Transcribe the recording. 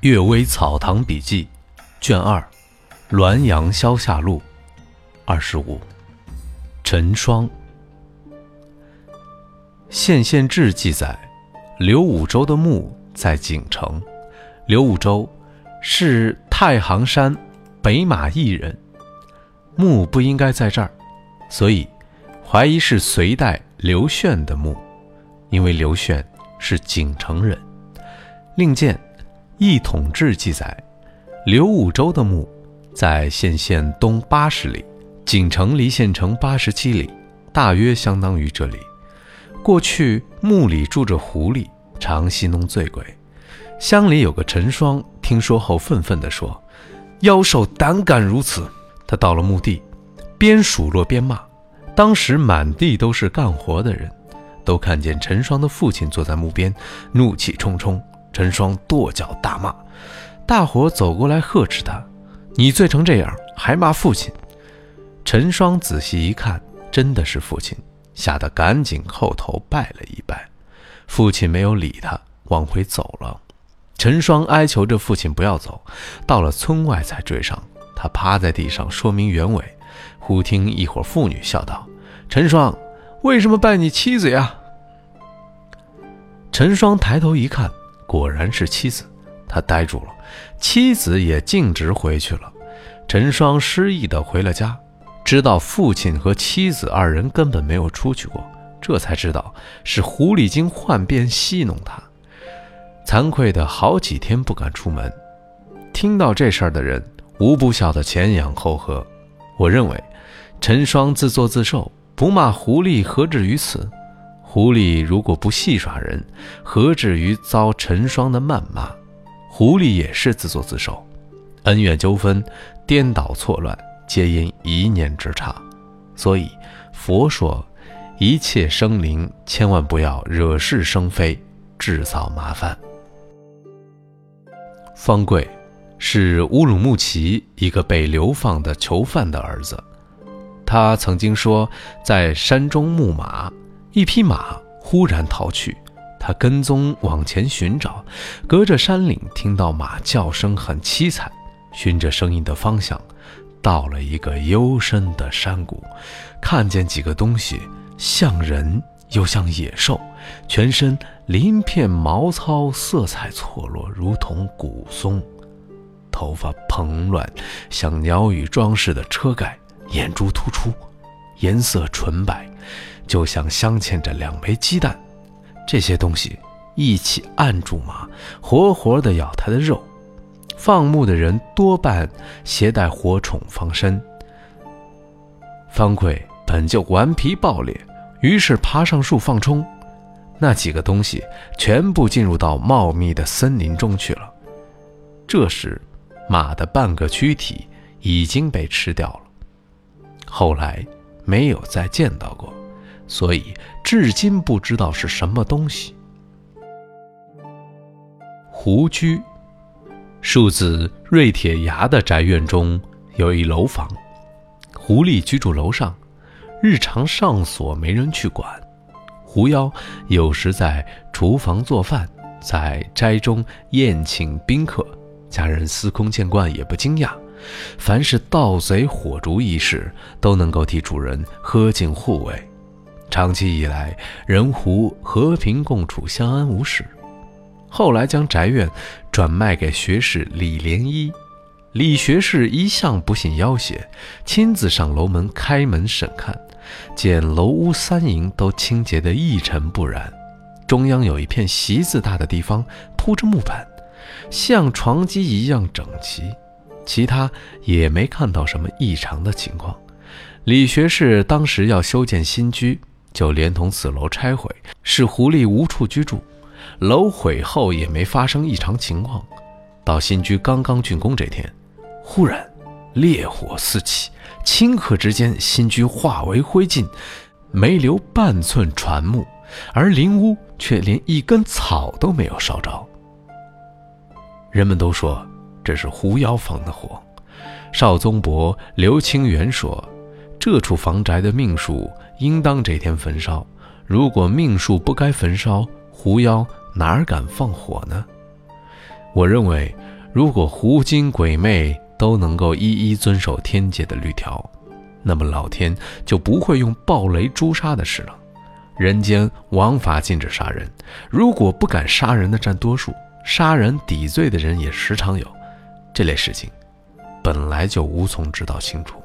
阅微草堂笔记》卷二，《滦阳消夏录》二十五，陈双。县县志记载，刘武周的墓在景城。刘武周是太行山北马邑人，墓不应该在这儿，所以怀疑是隋代刘炫的墓，因为刘炫是景城人。另见《一统志》记载，刘武周的墓在县县东八十里，景城离县城八十七里，大约相当于这里。过去墓里住着狐狸，常戏弄醉鬼。乡里有个陈双，听说后愤愤地说：“妖兽胆敢如此！”他到了墓地，边数落边骂。当时满地都是干活的人，都看见陈双的父亲坐在墓边，怒气冲冲。陈双跺脚大骂，大伙走过来呵斥他：“你醉成这样，还骂父亲？”陈双仔细一看，真的是父亲。吓得赶紧叩头拜了一拜，父亲没有理他，往回走了。陈双哀求着父亲不要走，到了村外才追上。他趴在地上说明原委，忽听一伙妇女笑道：“陈双，为什么拜你妻子呀？”陈双抬头一看，果然是妻子，他呆住了。妻子也径直回去了。陈双失意地回了家。知道父亲和妻子二人根本没有出去过，这才知道是狐狸精幻变戏弄他，惭愧的好几天不敢出门。听到这事儿的人无不笑得前仰后合。我认为，陈双自作自受，不骂狐狸何至于此？狐狸如果不戏耍人，何至于遭陈双的谩骂？狐狸也是自作自受，恩怨纠纷，颠倒错乱。皆因一念之差，所以佛说，一切生灵千万不要惹是生非，制造麻烦。方贵是乌鲁木齐一个被流放的囚犯的儿子，他曾经说，在山中牧马，一匹马忽然逃去，他跟踪往前寻找，隔着山岭听到马叫声很凄惨，循着声音的方向。到了一个幽深的山谷，看见几个东西，像人又像野兽，全身鳞片毛糙，色彩错落，如同古松，头发蓬乱，像鸟羽装饰的车盖，眼珠突出，颜色纯白，就像镶嵌着两枚鸡蛋。这些东西一起按住马，活活的咬它的肉。放牧的人多半携带火宠防身。方贵本就顽皮暴烈，于是爬上树放冲，那几个东西全部进入到茂密的森林中去了。这时，马的半个躯体已经被吃掉了，后来没有再见到过，所以至今不知道是什么东西。胡居。数字瑞铁崖的宅院中有一楼房，狐狸居住楼上，日常上锁，没人去管。狐妖有时在厨房做饭，在斋中宴请宾客，家人司空见惯也不惊讶。凡是盗贼火烛一事，都能够替主人喝尽护卫。长期以来，人狐和平共处，相安无事。后来将宅院转卖给学士李莲一，李学士一向不信妖邪，亲自上楼门开门审看，见楼屋三营都清洁得一尘不染，中央有一片席子大的地方铺着木板，像床几一样整齐，其他也没看到什么异常的情况。李学士当时要修建新居，就连同此楼拆毁，使狐狸无处居住。楼毁后也没发生异常情况，到新居刚刚竣工这天，忽然烈火四起，顷刻之间新居化为灰烬，没留半寸船木，而林屋却连一根草都没有烧着。人们都说这是狐妖放的火。邵宗伯刘清源说，这处房宅的命数应当这天焚烧，如果命数不该焚烧，狐妖。哪敢放火呢？我认为如果狐精鬼魅都能够一一遵守天界的律条，那么老天就不会用暴雷诛杀的事了。人间王法禁止杀人，如果不敢杀人的占多数，杀人抵罪的人也时常有，这类事情本来就无从知道清楚。